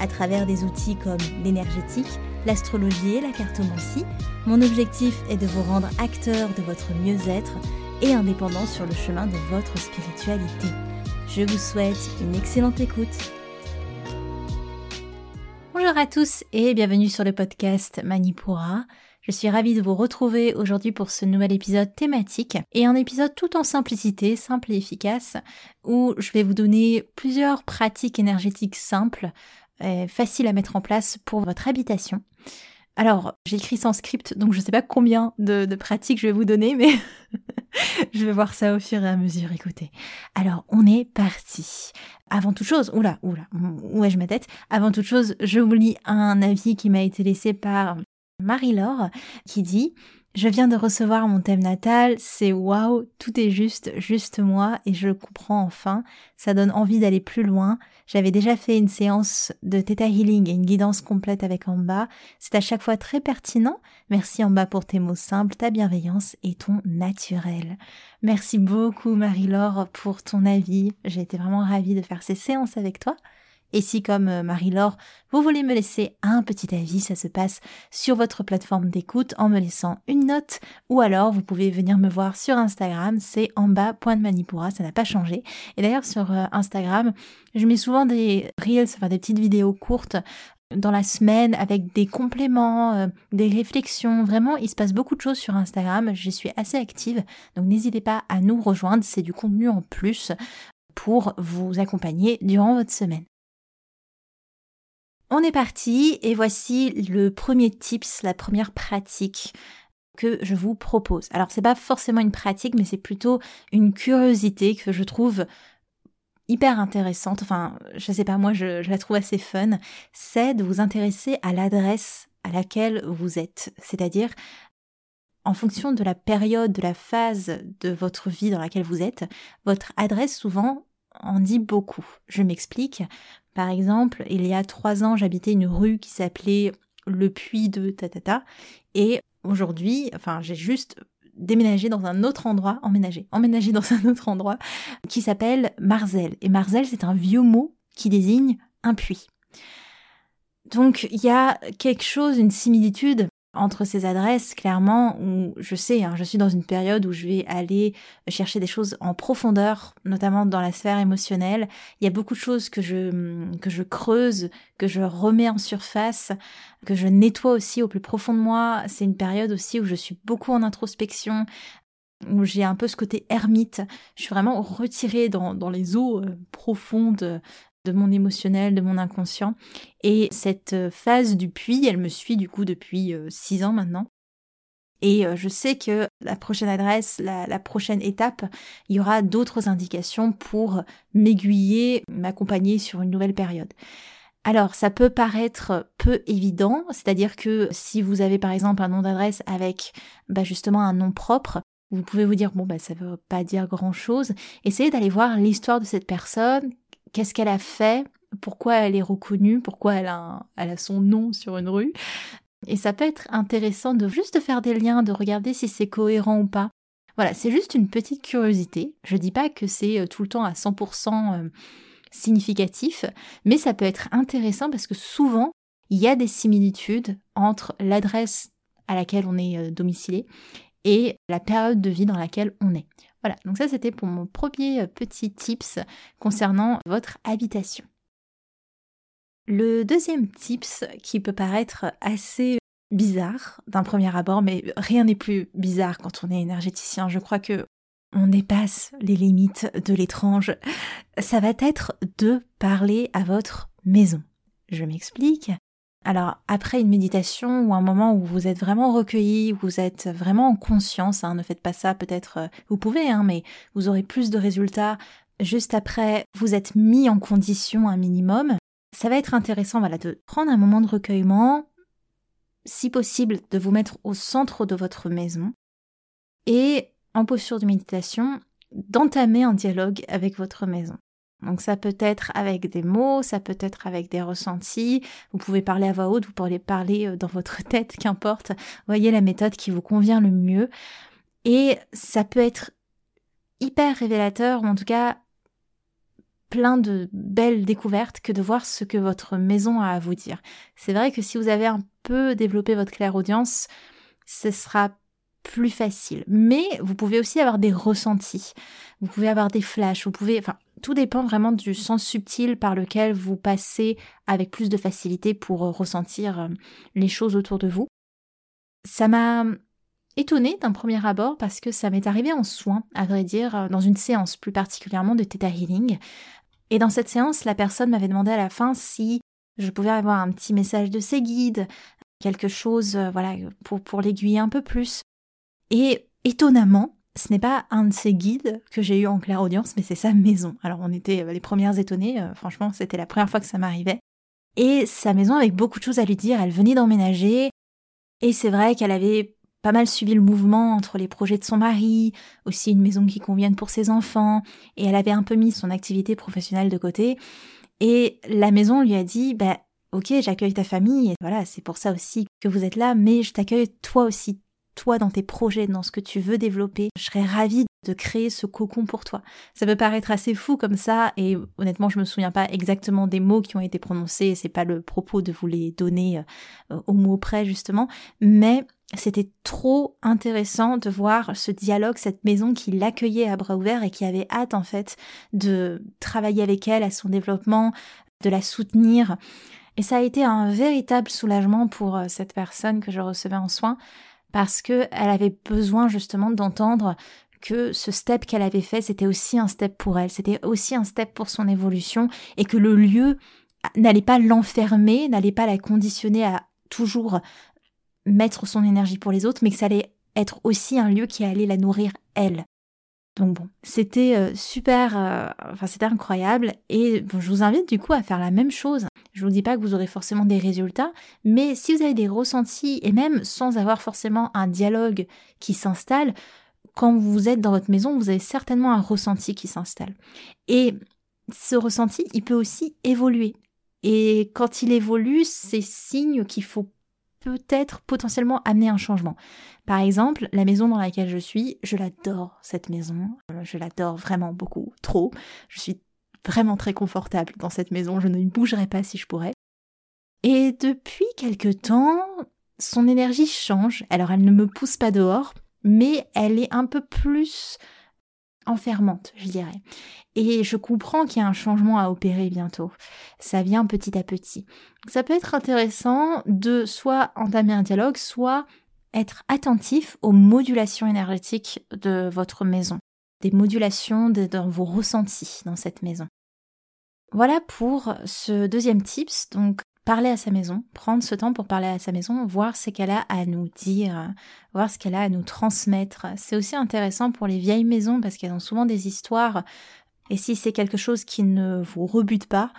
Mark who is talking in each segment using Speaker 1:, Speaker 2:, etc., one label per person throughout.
Speaker 1: À travers des outils comme l'énergétique, l'astrologie et la cartomancie, mon objectif est de vous rendre acteur de votre mieux-être et indépendant sur le chemin de votre spiritualité. Je vous souhaite une excellente écoute. Bonjour à tous et bienvenue sur le podcast Manipura. Je suis ravie de vous retrouver aujourd'hui pour ce nouvel épisode thématique et un épisode tout en simplicité, simple et efficace, où je vais vous donner plusieurs pratiques énergétiques simples, et faciles à mettre en place pour votre habitation. Alors, j'ai écrit sans script, donc je ne sais pas combien de, de, pratiques je vais vous donner, mais je vais voir ça au fur et à mesure, écoutez. Alors, on est parti. Avant toute chose, oula, oula, où ai-je ma tête? Avant toute chose, je vous lis un avis qui m'a été laissé par Marie-Laure qui dit je viens de recevoir mon thème natal, c'est waouh, tout est juste, juste moi, et je le comprends enfin. Ça donne envie d'aller plus loin. J'avais déjà fait une séance de Theta Healing et une guidance complète avec Amba. C'est à chaque fois très pertinent. Merci Amba pour tes mots simples, ta bienveillance et ton naturel. Merci beaucoup Marie-Laure pour ton avis. J'ai été vraiment ravie de faire ces séances avec toi. Et si, comme euh, Marie-Laure, vous voulez me laisser un petit avis, ça se passe sur votre plateforme d'écoute en me laissant une note, ou alors vous pouvez venir me voir sur Instagram, c'est en bas point de Manipura, ça n'a pas changé. Et d'ailleurs sur euh, Instagram, je mets souvent des reels, enfin des petites vidéos courtes dans la semaine avec des compléments, euh, des réflexions. Vraiment, il se passe beaucoup de choses sur Instagram. Je suis assez active, donc n'hésitez pas à nous rejoindre. C'est du contenu en plus pour vous accompagner durant votre semaine. On est parti et voici le premier tips, la première pratique que je vous propose. Alors c'est pas forcément une pratique mais c'est plutôt une curiosité que je trouve hyper intéressante, enfin je sais pas moi je, je la trouve assez fun, c'est de vous intéresser à l'adresse à laquelle vous êtes, c'est-à-dire en fonction de la période, de la phase de votre vie dans laquelle vous êtes, votre adresse souvent en dit beaucoup. Je m'explique. Par exemple, il y a trois ans, j'habitais une rue qui s'appelait le puits de Tatata. Et aujourd'hui, enfin, j'ai juste déménagé dans un autre endroit, emménagé, emménagé dans un autre endroit, qui s'appelle Marzel. Et Marzel, c'est un vieux mot qui désigne un puits. Donc, il y a quelque chose, une similitude entre ces adresses, clairement, où je sais, hein, je suis dans une période où je vais aller chercher des choses en profondeur, notamment dans la sphère émotionnelle. Il y a beaucoup de choses que je, que je creuse, que je remets en surface, que je nettoie aussi au plus profond de moi. C'est une période aussi où je suis beaucoup en introspection, où j'ai un peu ce côté ermite. Je suis vraiment retirée dans, dans les eaux euh, profondes de mon émotionnel, de mon inconscient. Et cette euh, phase du puits, elle me suit du coup depuis euh, six ans maintenant. Et euh, je sais que la prochaine adresse, la, prochaine étape, il y aura d'autres indications pour m'aiguiller, m'accompagner sur une nouvelle période. Alors, ça peut paraître peu évident, c'est-à-dire que si vous avez par exemple un nom d'adresse avec bah, justement un nom propre, vous pouvez vous dire bon bah ça veut pas dire grand chose. Essayez d'aller voir l'histoire de cette personne, qu'est-ce qu'elle a fait, pourquoi elle est reconnue, pourquoi elle a, son nom sur une rue. Et ça peut être intéressant de juste faire des liens, de regarder si c'est cohérent ou pas. Voilà, c'est juste une petite curiosité. Je dis pas que c'est euh, tout le temps à 100% euh, significatif, mais ça peut être intéressant parce que souvent, il y a des similitudes entre l'adresse à laquelle on est euh, domicilé et la période de vie dans laquelle on est. Voilà, donc ça c'était pour mon premier petit tips concernant votre habitation. Le deuxième tips qui peut paraître assez bizarre d'un premier abord, mais rien n'est plus bizarre quand on est énergéticien. Je crois que on dépasse les limites de l'étrange. Ça va être de parler à votre maison. Je m'explique. Alors après une méditation ou un moment où vous êtes vraiment recueilli, où vous êtes vraiment en conscience, hein, ne faites pas ça peut-être, euh, vous pouvez, hein, mais vous aurez plus de résultats juste après vous êtes mis en condition un minimum. ça va être intéressant voilà, de prendre un moment de recueillement, si possible de vous mettre au centre de votre maison et en posture de méditation, d'entamer un dialogue avec votre maison. Donc ça peut être avec des mots, ça peut être avec des ressentis, vous pouvez parler à voix haute, vous pourrez parler euh, dans votre tête, qu'importe. Voyez la méthode qui vous convient le mieux. Et ça peut être hyper révélateur, ou en tout cas plein de belles découvertes que de voir ce que votre maison a à vous dire. C'est vrai que si vous avez un peu développé votre claire-audience, ce sera plus facile. Mais vous pouvez aussi avoir des ressentis. Vous pouvez avoir des flashs. Vous pouvez, enfin, tout dépend vraiment du sens subtil par lequel vous passez avec plus de facilité pour euh, ressentir euh, les choses autour de vous. Ça m'a étonnée d'un premier abord parce que ça m'est arrivé en soins, à vrai dire, euh, dans une séance plus particulièrement de Theta Healing. Et dans cette séance, la personne m'avait demandé à la fin si je pouvais avoir un petit message de ses guides, quelque chose, voilà, pour, pour l'aiguiller un peu plus. Et étonnamment, ce n'est pas un de ses guides que j'ai eu en claire audience, mais c'est sa maison. Alors on était les premières étonnées, euh, franchement c'était la première fois que ça m'arrivait. Et sa maison avec beaucoup de choses à lui dire, elle venait d'emménager, et c'est vrai qu'elle avait pas mal suivi le mouvement entre les projets de son mari, aussi une maison qui convienne pour ses enfants, et elle avait un peu mis son activité professionnelle de côté. Et la maison lui a dit, bah, ok, j'accueille ta famille, et voilà, c'est pour ça aussi que vous êtes là, mais je t'accueille toi aussi, toi dans tes projets, dans ce que tu veux développer. Je serais ravie de créer ce cocon pour toi. Ça peut paraître assez fou comme ça, et honnêtement, je me souviens pas exactement des mots qui ont été prononcés, c'est pas le propos de vous les donner euh, au mot près justement, mais c'était trop intéressant de voir ce dialogue, cette maison qui l'accueillait à bras ouverts et qui avait hâte en fait de travailler avec elle à son développement, de la soutenir. Et ça a été un véritable soulagement pour euh, cette personne que je recevais en soins parce que elle avait besoin justement d'entendre que ce step qu'elle avait fait, c'était aussi un step pour elle, c'était aussi un step pour son évolution et que le lieu n'allait pas l'enfermer, n'allait pas la conditionner à toujours mettre son énergie pour les autres, mais que ça allait être aussi un lieu qui allait la nourrir elle. Donc bon, c'était euh, super, euh, enfin c'était incroyable et je vous invite du coup à faire la même chose. Je vous dis pas que vous aurez forcément des résultats, mais si vous avez des ressentis et même sans avoir forcément un dialogue qui s'installe, quand vous êtes dans votre maison, vous avez certainement un ressenti qui s'installe. Et ce ressenti, il peut aussi évoluer. Et quand il évolue, c'est signe qu'il faut peut-être potentiellement amener un changement. Par exemple, la maison dans laquelle je suis, je l'adore cette maison, euh, je l'adore vraiment beaucoup, trop. Je suis vraiment très confortable dans cette maison, je ne bougerai pas si je pourrais. Et depuis quelque temps, son énergie change. Alors elle ne me pousse pas dehors, mais elle est un peu plus enfermante, je dirais. Et je comprends qu'il y a un changement à opérer bientôt. Ça vient petit à petit. Ça peut être intéressant de soit entamer un dialogue, soit être attentif aux modulations énergétiques de votre maison, des modulations de, dans vos ressentis dans cette maison. Voilà pour ce deuxième tips. Donc, parler à sa maison, prendre ce temps pour parler à sa maison, voir ce qu'elle a à nous dire, voir ce qu'elle a à nous transmettre. C'est aussi intéressant pour les vieilles maisons parce qu'elles ont souvent des histoires. Et si c'est quelque chose qui ne vous rebute pas,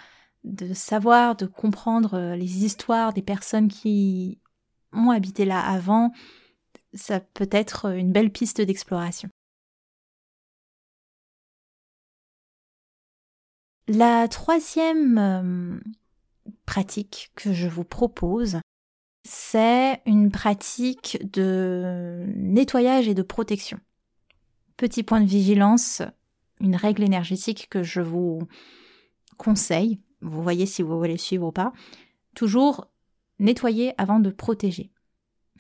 Speaker 1: de savoir, de comprendre les histoires des personnes qui ont habité là avant, ça peut être une belle piste d'exploration. La troisième euh, pratique que je vous propose, c'est une pratique de nettoyage et de protection. Petit point de vigilance, une règle énergétique que je vous conseille, vous voyez si vous voulez suivre ou pas, toujours nettoyer avant de protéger.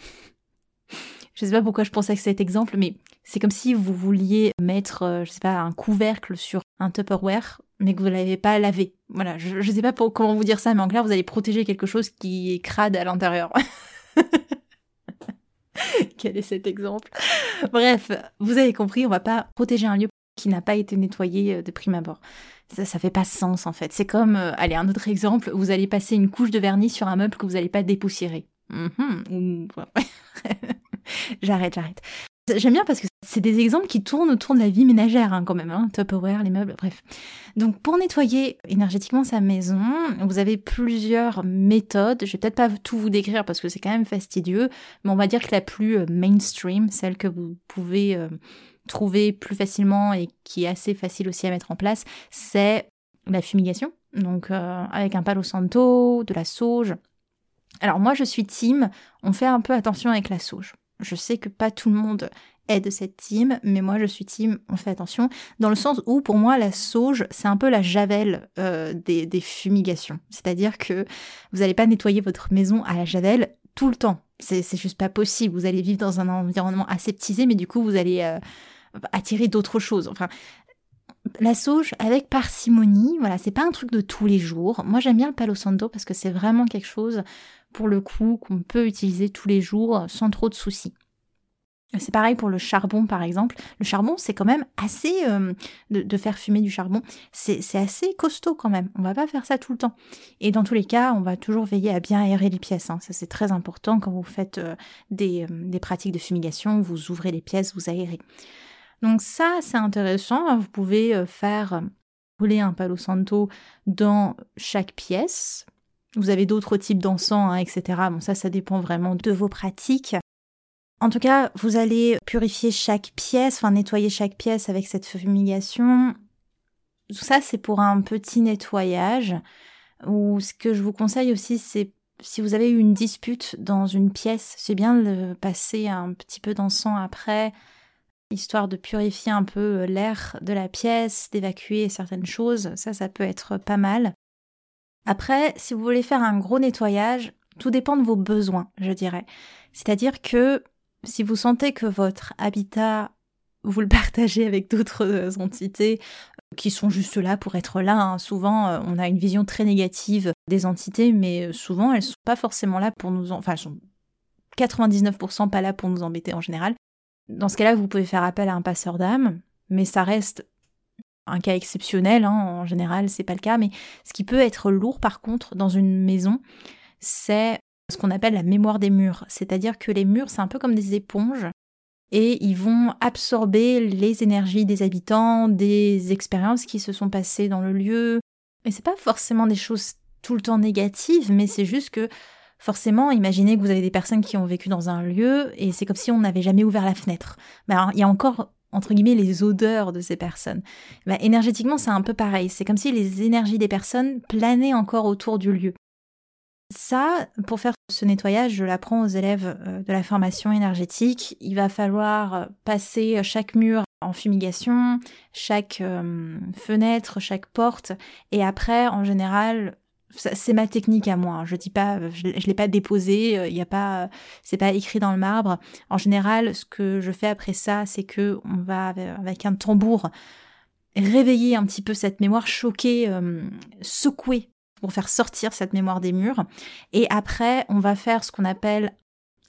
Speaker 1: je ne sais pas pourquoi je pensais à cet exemple, mais c'est comme si vous vouliez mettre, euh, je sais pas, un couvercle sur un Tupperware mais que vous l'avez pas lavé. Voilà, je, ne sais pas comment vous dire ça, mais en clair, vous allez protéger quelque chose qui est crade à l'intérieur. Quel est cet exemple? Bref, vous avez compris, on va pas protéger un lieu qui n'a pas été nettoyé euh, de prime abord. Ça, ça fait pas sens en fait. C'est comme, euh, allez, un autre exemple, vous allez passer une couche de vernis sur un meuble que vous n'allez pas dépoussiérer. Mhm, j'arrête, j'arrête. J'aime bien parce que c'est des exemples qui tournent autour de la vie ménagère hein, quand même, hein, Tupperware, les meubles, bref. Donc pour nettoyer énergétiquement sa maison, vous avez plusieurs méthodes. Je vais peut-être pas tout vous décrire parce que c'est quand même fastidieux, mais on va dire que la plus euh, mainstream, celle que vous pouvez euh, trouver plus facilement et qui est assez facile aussi à mettre en place, c'est la fumigation. Donc euh, avec un palo santo, de la sauge. Alors moi je suis team, on fait un peu attention avec la sauge. Je sais que pas tout le monde est de cette team, mais moi je suis team, on fait attention, dans le sens où pour moi la sauge, c'est un peu la javel euh, des, fumigations. C'est-à-dire que vous n'allez pas nettoyer votre maison à la javel tout le temps. C'est juste pas possible. Vous allez vivre dans un environnement aseptisé, mais du coup vous allez euh, attirer d'autres choses. Enfin, la sauge avec parcimonie, voilà, c'est pas un truc de tous les jours. Moi j'aime bien le palo santo parce que c'est vraiment quelque chose pour le coup qu'on peut utiliser tous les jours sans trop de soucis. C'est pareil pour le charbon, par exemple. Le charbon, c'est quand même assez... Euh, de, faire fumer du charbon, c'est assez costaud quand même. On va pas faire ça tout le temps. Et dans tous les cas, on va toujours veiller à bien aérer les pièces. Hein. Ça, c'est très important quand vous faites euh, des, euh, des, pratiques de fumigation. Vous ouvrez les pièces, vous aérez. Donc ça, c'est intéressant. Vous pouvez faire rouler un palo santo dans chaque pièce vous avez d'autres types d'encens, hein, etc. Bon, ça, ça dépend vraiment de vos pratiques. En tout cas, vous allez purifier chaque pièce, enfin nettoyer chaque pièce avec cette fumigation. Tout ça, c'est pour un petit nettoyage. Ou ce que je vous conseille aussi, c'est si vous avez eu une dispute dans une pièce, c'est bien de passer un petit peu d'encens après, histoire de purifier un peu l'air de la pièce, d'évacuer certaines choses. Ça, ça peut être pas mal. Après, si vous voulez faire un gros nettoyage, tout dépend de vos besoins, je dirais. C'est-à-dire que si vous sentez que votre habitat, vous le partagez avec d'autres euh, entités euh, qui sont juste là pour être là, hein. souvent euh, on a une vision très négative des entités, mais souvent elles sont pas forcément là pour nous, enfin elles sont 99% pas là pour nous embêter en général. Dans ce cas-là, vous pouvez faire appel à un passeur d'âme, mais ça reste un cas exceptionnel, hein, en général c'est pas le cas, mais ce qui peut être lourd par contre dans une maison, c'est ce qu'on appelle la mémoire des murs. C'est-à-dire que les murs, c'est un peu comme des éponges et ils vont absorber les énergies des habitants, des expériences qui se sont passées dans le lieu. Et c'est pas forcément des choses tout le temps négatives, mais c'est juste que forcément, imaginez que vous avez des personnes qui ont vécu dans un lieu et c'est comme si on n'avait jamais ouvert la fenêtre. Il y a encore entre guillemets les odeurs de ces personnes. Bah, énergétiquement, c'est un peu pareil. C'est comme si les énergies des personnes planaient encore autour du lieu. Ça, pour faire ce nettoyage, je l'apprends aux élèves euh, de la formation énergétique. Il va falloir euh, passer chaque mur en fumigation, chaque euh, fenêtre, chaque porte, et après, en général, c'est ma technique à moi. Hein. Je dis pas, je, l'ai pas déposé. Il y a pas, c'est pas écrit dans le marbre. En général, ce que je fais après ça, c'est que on va avec un tambour réveiller un petit peu cette mémoire, choquer, euh, secouer pour faire sortir cette mémoire des murs. Et après, on va faire ce qu'on appelle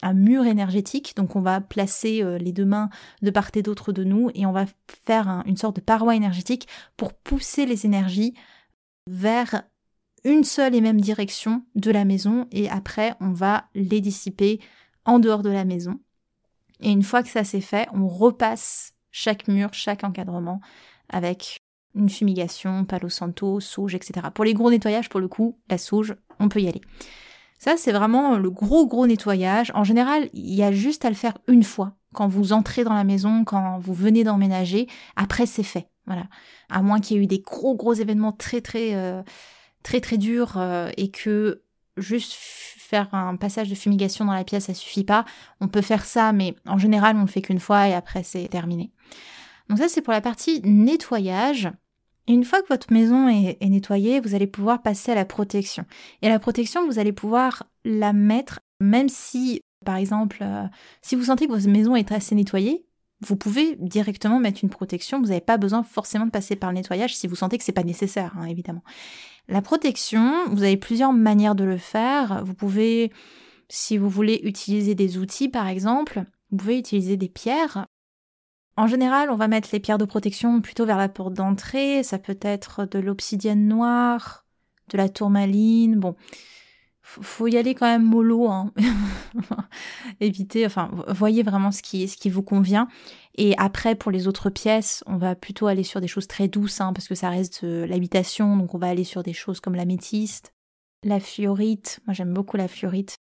Speaker 1: un mur énergétique. Donc on va placer euh, les deux mains de part et d'autre de nous et on va faire une sorte de paroi énergétique pour pousser les énergies vers une seule et même direction de la maison et après on va les dissiper en dehors de la maison. Et une fois que ça c'est fait, on repasse chaque mur, chaque encadrement avec une fumigation, palo santo, sauge, etc. Pour les gros nettoyages, pour le coup, la sauge, on peut y aller. Ça, c'est vraiment le gros gros nettoyage. En général, il y a juste à le faire une fois. Quand vous entrez dans la maison, quand vous venez d'emménager, après c'est fait. Voilà. À moins qu'il y ait eu des gros gros événements très très euh, très très dur euh, et que juste faire un passage de fumigation dans la pièce, ça suffit pas. On peut faire ça, mais en général, on le fait qu'une fois et après, c'est terminé. Donc ça, c'est pour la partie nettoyage. Une fois que votre maison est, nettoyée, vous allez pouvoir passer à la protection. Et la protection, vous allez pouvoir la mettre, même si, par exemple, euh, si vous sentez que votre maison est assez nettoyée, vous pouvez directement mettre une protection. Vous n'avez pas besoin forcément de passer par le nettoyage si vous sentez que c'est pas nécessaire, hein, évidemment. La protection, vous avez plusieurs manières de le faire. Vous pouvez, si vous voulez utiliser des outils par exemple, vous pouvez utiliser des pierres. En général, on va mettre les pierres de protection plutôt vers la porte d'entrée. Ça peut être de l'obsidienne noire, de la tourmaline. Bon, faut y aller quand même mollo. Hein. Évitez, enfin, voyez vraiment ce qui, ce qui vous convient. Et après, pour les autres pièces, on va plutôt aller sur des choses très douces, hein, parce que ça reste l'habitation. Donc, on va aller sur des choses comme la métiste, la fluorite. Moi, j'aime beaucoup la fluorite.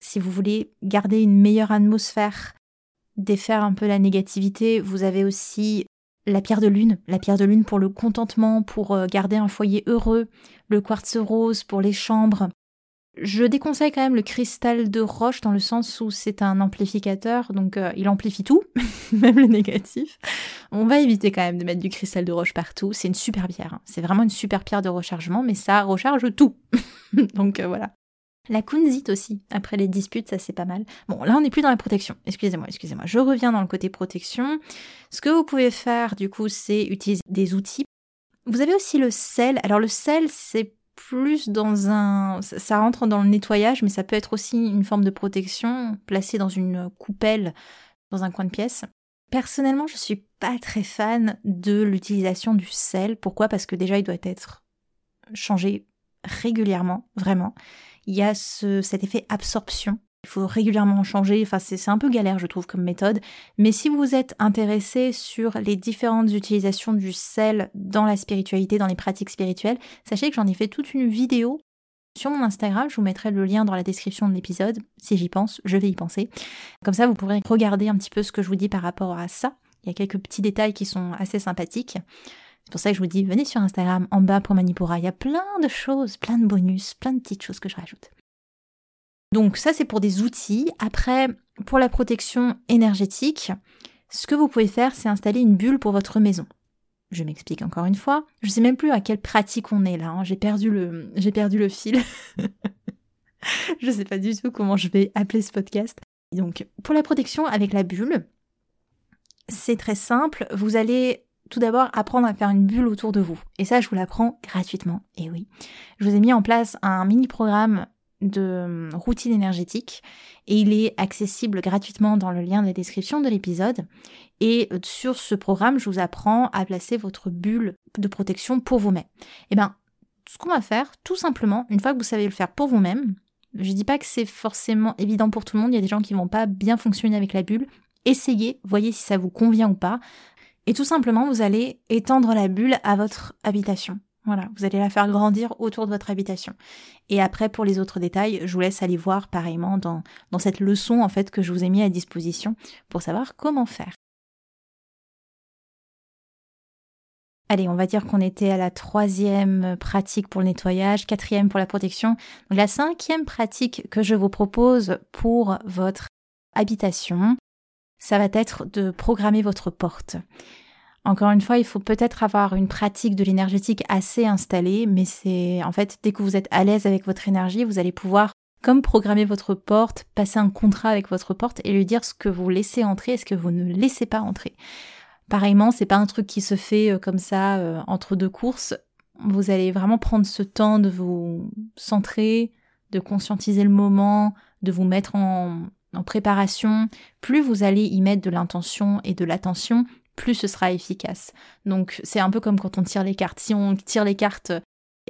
Speaker 1: Si vous voulez garder une meilleure atmosphère, défaire un peu la négativité, vous avez aussi la pierre de lune, la pierre de lune pour le contentement, pour euh, garder un foyer heureux, le quartz rose pour les chambres, je déconseille quand même le cristal de roche dans le sens où c'est un amplificateur, donc euh, il amplifie tout, même le négatif. On va éviter quand même de mettre du cristal de roche partout. C'est une super pierre, hein. c'est vraiment une super pierre de rechargement, mais ça recharge tout. donc euh, voilà. La kunzite aussi, après les disputes, ça c'est pas mal. Bon, là on n'est plus dans la protection. Excusez-moi, excusez-moi. Je reviens dans le côté protection. Ce que vous pouvez faire du coup, c'est utiliser des outils. Vous avez aussi le sel. Alors le sel, c'est plus dans un... Ça rentre dans le nettoyage, mais ça peut être aussi une forme de protection placée dans une coupelle dans un coin de pièce. Personnellement, je suis pas très fan de l'utilisation du sel. Pourquoi? Parce que déjà, il doit être changé régulièrement, vraiment. Il y a ce, cet effet absorption. Il faut régulièrement changer, enfin c'est un peu galère je trouve comme méthode, mais si vous êtes intéressé sur les différentes utilisations du sel dans la spiritualité, dans les pratiques spirituelles, sachez que j'en ai fait toute une vidéo sur mon Instagram, je vous mettrai le lien dans la description de l'épisode, si j'y pense, je vais y penser. Comme ça vous pourrez regarder un petit peu ce que je vous dis par rapport à ça, il y a quelques petits détails qui sont assez sympathiques. C'est pour ça que je vous dis, venez sur Instagram, en bas pour Manipura. Il y a plein de choses, plein de bonus, plein de petites choses que je rajoute. Donc ça c'est pour des outils. Après, pour la protection énergétique, ce que vous pouvez faire, c'est installer une bulle pour votre maison. Je m'explique encore une fois. Je ne sais même plus à quelle pratique on est là. Hein. J'ai perdu le, j'ai perdu le fil. je ne sais pas du tout comment je vais appeler ce podcast. Donc, pour la protection avec la bulle, c'est très simple. Vous allez tout d'abord apprendre à faire une bulle autour de vous. Et ça, je vous l'apprends gratuitement. Et oui, je vous ai mis en place un mini programme de euh, routine énergétique et il est accessible gratuitement dans le lien de la description de l'épisode. Et euh, sur ce programme, je vous apprends à placer votre bulle de protection pour vous-même. Et eh bien, ce qu'on va faire, tout simplement, une fois que vous savez le faire pour vous-même, je dis pas que c'est forcément évident pour tout le monde, il y a des gens qui vont pas bien fonctionner avec la bulle. Essayez, voyez si ça vous convient ou pas. Et tout simplement, vous allez étendre la bulle à votre habitation. Voilà, vous allez la faire grandir autour de votre habitation. Et après, pour les autres détails, je vous laisse aller voir pareillement dans, cette leçon en fait que je vous ai mis à disposition pour savoir comment faire. Allez, on va dire qu'on était à la troisième pratique pour le nettoyage, quatrième pour la protection. Donc la cinquième pratique que je vous propose pour votre habitation, ça va être de programmer votre porte. Encore une fois, il faut peut-être avoir une pratique de l'énergétique assez installée, mais c'est en fait dès que vous êtes à l'aise avec votre énergie, vous allez pouvoir comme programmer votre porte, passer un contrat avec votre porte et lui dire ce que vous laissez entrer et ce que vous ne laissez pas entrer. Pareillement, c'est pas un truc qui se fait euh, comme ça euh, entre deux courses. Vous allez vraiment prendre ce temps de vous centrer, de conscientiser le moment, de vous mettre en, en préparation. Plus vous allez y mettre de l'intention et de l'attention, plus ce sera efficace. Donc c'est un peu comme quand on tire les cartes. Si on tire les cartes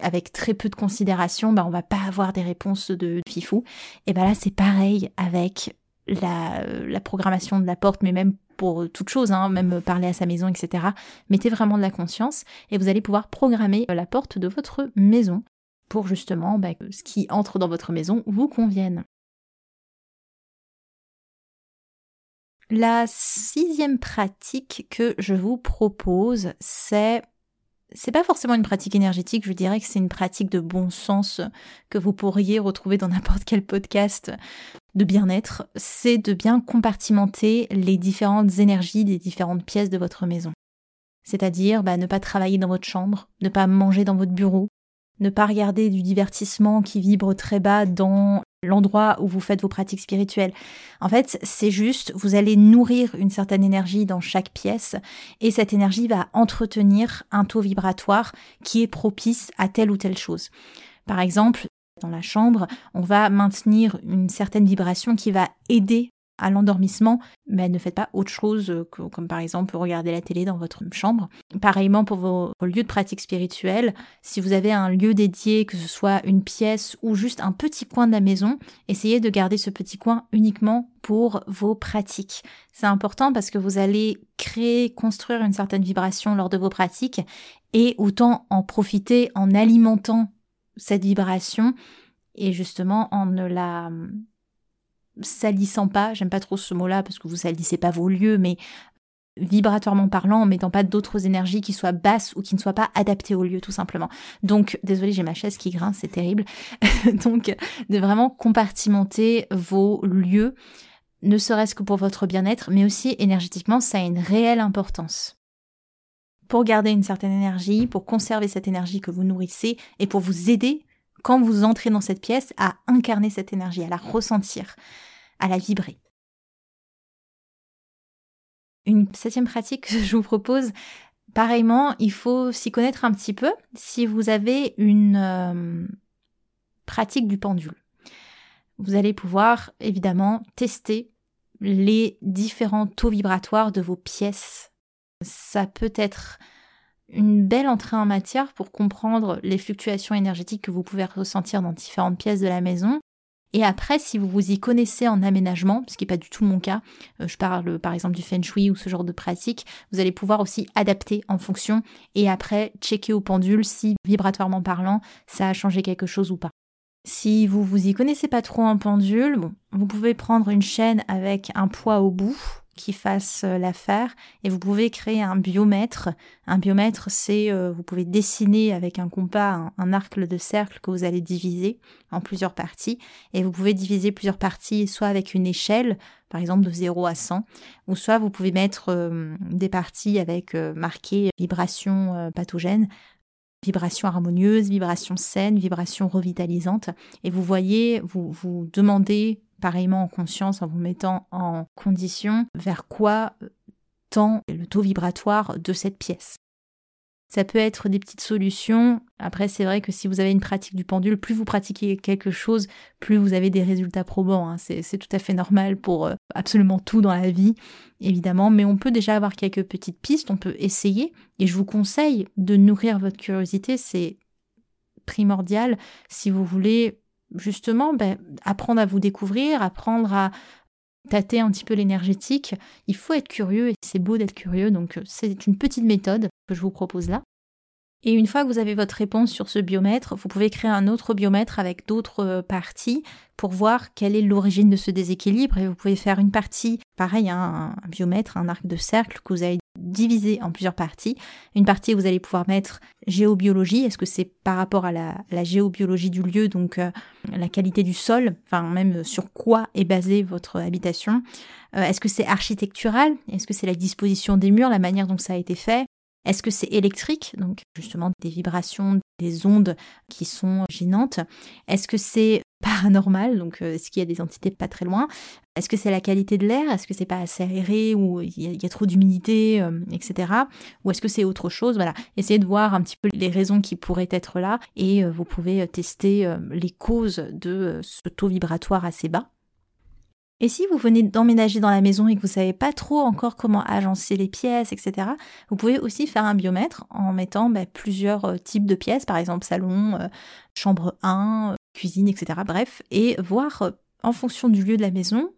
Speaker 1: avec très peu de considération, bah on va pas avoir des réponses de fifou. Et ben là c'est pareil avec la, la, programmation de la porte, mais même pour toute chose, hein, même parler à sa maison, etc. Mettez vraiment de la conscience et vous allez pouvoir programmer la porte de votre maison pour justement bah, que ce qui entre dans votre maison vous convienne. La sixième pratique que je vous propose, c'est c'est pas forcément une pratique énergétique, je dirais que c'est une pratique de bon sens que vous pourriez retrouver dans n'importe quel podcast de bien-être, c'est de bien compartimenter les différentes énergies des différentes pièces de votre maison. C'est-à-dire bah, ne pas travailler dans votre chambre, ne pas manger dans votre bureau, ne pas regarder du divertissement qui vibre très bas dans l'endroit où vous faites vos pratiques spirituelles. En fait, c'est juste, vous allez nourrir une certaine énergie dans chaque pièce et cette énergie va entretenir un taux vibratoire qui est propice à telle ou telle chose. Par exemple, dans la chambre, on va maintenir une certaine vibration qui va aider à l'endormissement, mais ne faites pas autre chose que, comme par exemple regarder la télé dans votre chambre. Pareillement pour vos, lieux de pratique spirituelle, si vous avez un lieu dédié, que ce soit une pièce ou juste un petit coin de la maison, essayez de garder ce petit coin uniquement pour vos pratiques. C'est important parce que vous allez créer, construire une certaine vibration lors de vos pratiques et autant en profiter en alimentant cette vibration et justement en ne la salissant pas, j'aime pas trop ce mot-là parce que vous salissez pas vos lieux, mais vibratoirement parlant, en mettant pas d'autres énergies qui soient basses ou qui ne soient pas adaptées au lieu tout simplement. Donc, désolé, j'ai ma chaise qui grince, c'est terrible. Donc, de vraiment compartimenter vos lieux, ne serait-ce que pour votre bien-être, mais aussi énergétiquement, ça a une réelle importance. Pour garder une certaine énergie, pour conserver cette énergie que vous nourrissez et pour vous aider quand vous entrez dans cette pièce à incarner cette énergie, à la ressentir, à la vibrer. Une septième pratique que je vous propose, pareillement, il faut s'y connaître un petit peu si vous avez une euh, pratique du pendule. Vous allez pouvoir évidemment tester les différents taux vibratoires de vos pièces. Ça peut être une belle entrée en matière pour comprendre les fluctuations énergétiques que vous pouvez ressentir dans différentes pièces de la maison. Et après, si vous vous y connaissez en aménagement, ce qui n'est pas du tout mon cas, euh, je parle par exemple du feng shui ou ce genre de pratique, vous allez pouvoir aussi adapter en fonction et après checker au pendule si vibratoirement parlant, ça a changé quelque chose ou pas. Si vous vous y connaissez pas trop en pendule, vous pouvez prendre une chaîne avec un poids au bout qui fasse euh, l'affaire et vous pouvez créer un biomètre. Un biomètre, c'est euh, vous pouvez dessiner avec un compas un, arc de cercle que vous allez diviser en plusieurs parties et vous pouvez diviser plusieurs parties soit avec une échelle, par exemple de 0 à 100, ou soit vous pouvez mettre euh, des parties avec marqué vibration pathogène vibration harmonieuse, vibration saine, vibration revitalisante. Et vous voyez, vous vous demandez pareillement en conscience en vous mettant en condition vers quoi tend le taux vibratoire de cette pièce. Ça peut être des petites solutions. Après, c'est vrai que si vous avez une pratique du pendule, plus vous pratiquez quelque chose, plus vous avez des résultats probants. Hein. C'est tout à fait normal pour euh, absolument tout dans la vie, évidemment. Mais on peut déjà avoir quelques petites pistes, on peut essayer. Et je vous conseille de nourrir votre curiosité. C'est primordial si vous voulez justement ben, apprendre à vous découvrir, apprendre à tâter un petit peu l'énergétique. Il faut être curieux et c'est beau d'être curieux, donc euh, c'est une petite méthode que je vous propose là. Et une fois que vous avez votre réponse sur ce biomètre, vous pouvez créer un autre biomètre avec d'autres euh, parties pour voir quelle est l'origine de ce déséquilibre. Et vous pouvez faire une partie, pareil, un, biomètre, un arc de cercle que vous avez divisé en plusieurs parties. Une partie vous allez pouvoir mettre géobiologie. Est-ce que c'est par rapport à la, géobiologie du lieu, donc euh, la qualité du sol, enfin même sur quoi est basée votre habitation? Euh, Est-ce que c'est architectural? Est-ce que c'est la disposition des murs, la manière dont ça a été fait? Est-ce que c'est électrique, donc justement des vibrations, des ondes qui sont gênantes. Est-ce que c'est paranormal, donc euh, est-ce qu'il y a des entités pas très loin? Est-ce que c'est la qualité de l'air? Est-ce que c'est pas assez aéré ou il y, a trop d'humidité, euh, etc. Ou est-ce que c'est autre chose? Voilà, essayez de voir un petit peu les raisons qui pourraient être là et euh, vous pouvez tester les causes de ce taux vibratoire assez bas. Et si vous venez d'emménager dans la maison et que vous savez pas trop encore comment agencer les pièces, etc., vous pouvez aussi faire un biomètre en mettant bah, plusieurs euh, types de pièces, par exemple salon, euh, chambre 1, euh, cuisine, etc. Bref, et voir en fonction du lieu de la maison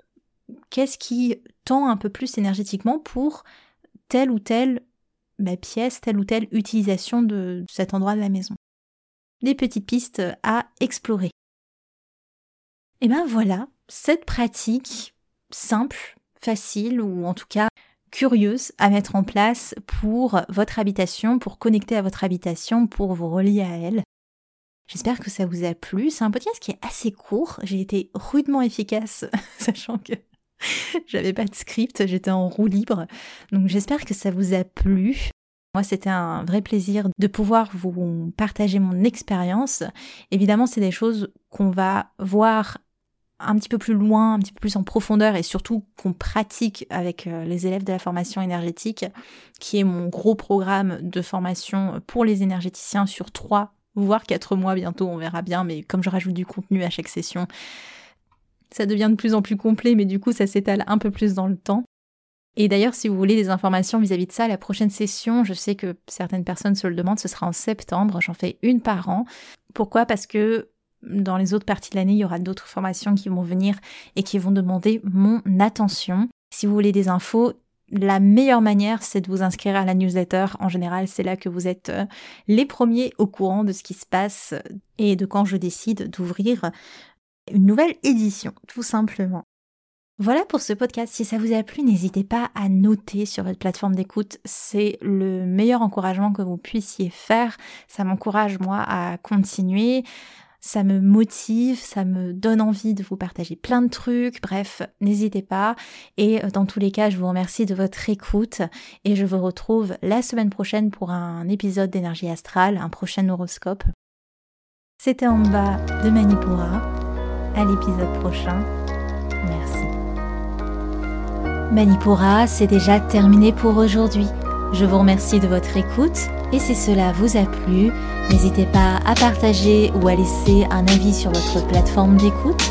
Speaker 1: qu'est-ce qui tend un peu plus énergétiquement pour telle ou telle bah, pièce, telle ou telle utilisation de cet endroit de la maison. Des petites pistes à explorer. Et ben voilà, cette pratique simple, facile ou en tout cas curieuse à mettre en place pour votre habitation, pour connecter à votre habitation, pour vous relier à elle. J'espère que ça vous a plu. C'est un podcast qui est assez court. J'ai été rudement efficace, sachant que j'avais pas de script, j'étais en roue libre. Donc j'espère que ça vous a plu. Moi, c'était un vrai plaisir de pouvoir vous partager mon expérience. Évidemment, c'est des choses qu'on va voir un petit peu plus loin, un petit peu plus en profondeur et surtout qu'on pratique avec euh, les élèves de la formation énergétique, qui est mon gros programme de formation pour les énergéticiens sur trois voire quatre mois bientôt, on verra bien, mais comme je rajoute du contenu à chaque session, ça devient de plus en plus complet, mais du coup, ça s'étale un peu plus dans le temps. Et d'ailleurs, si vous voulez des informations vis-à-vis de ça, la prochaine session, je sais que certaines personnes se le demandent, ce sera en septembre. J'en fais une par an. Pourquoi? Parce que dans les autres parties de l'année, il y aura d'autres formations qui vont venir et qui vont demander mon attention. Si vous voulez des infos, la meilleure manière, c'est de vous inscrire à la newsletter. En général, c'est là que vous êtes euh, les premiers au courant de ce qui se passe et de quand je décide d'ouvrir une nouvelle édition, tout simplement. Voilà pour ce podcast. Si ça vous a plu, n'hésitez pas à noter sur votre plateforme d'écoute. C'est le meilleur encouragement que vous puissiez faire. Ça m'encourage, moi, à continuer. Ça me motive, ça me donne envie de vous partager plein de trucs. Bref, n'hésitez pas. Et euh, dans tous les cas, je vous remercie de votre écoute et je vous retrouve la semaine prochaine pour un épisode d'énergie astrale, un prochain horoscope. C'était en bas de Manipura. À l'épisode prochain. Merci. Manipura, c'est déjà terminé pour aujourd'hui. Je vous remercie de votre écoute et si cela vous a plu, n'hésitez pas à partager ou à laisser un avis sur votre plateforme d'écoute.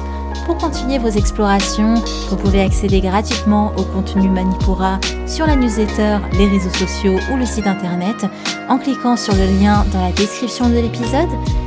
Speaker 1: Pour continuer vos explorations, vous pouvez accéder gratuitement au contenu Manipura sur la newsletter, les réseaux sociaux ou le site internet en cliquant sur le lien dans la description de l'épisode.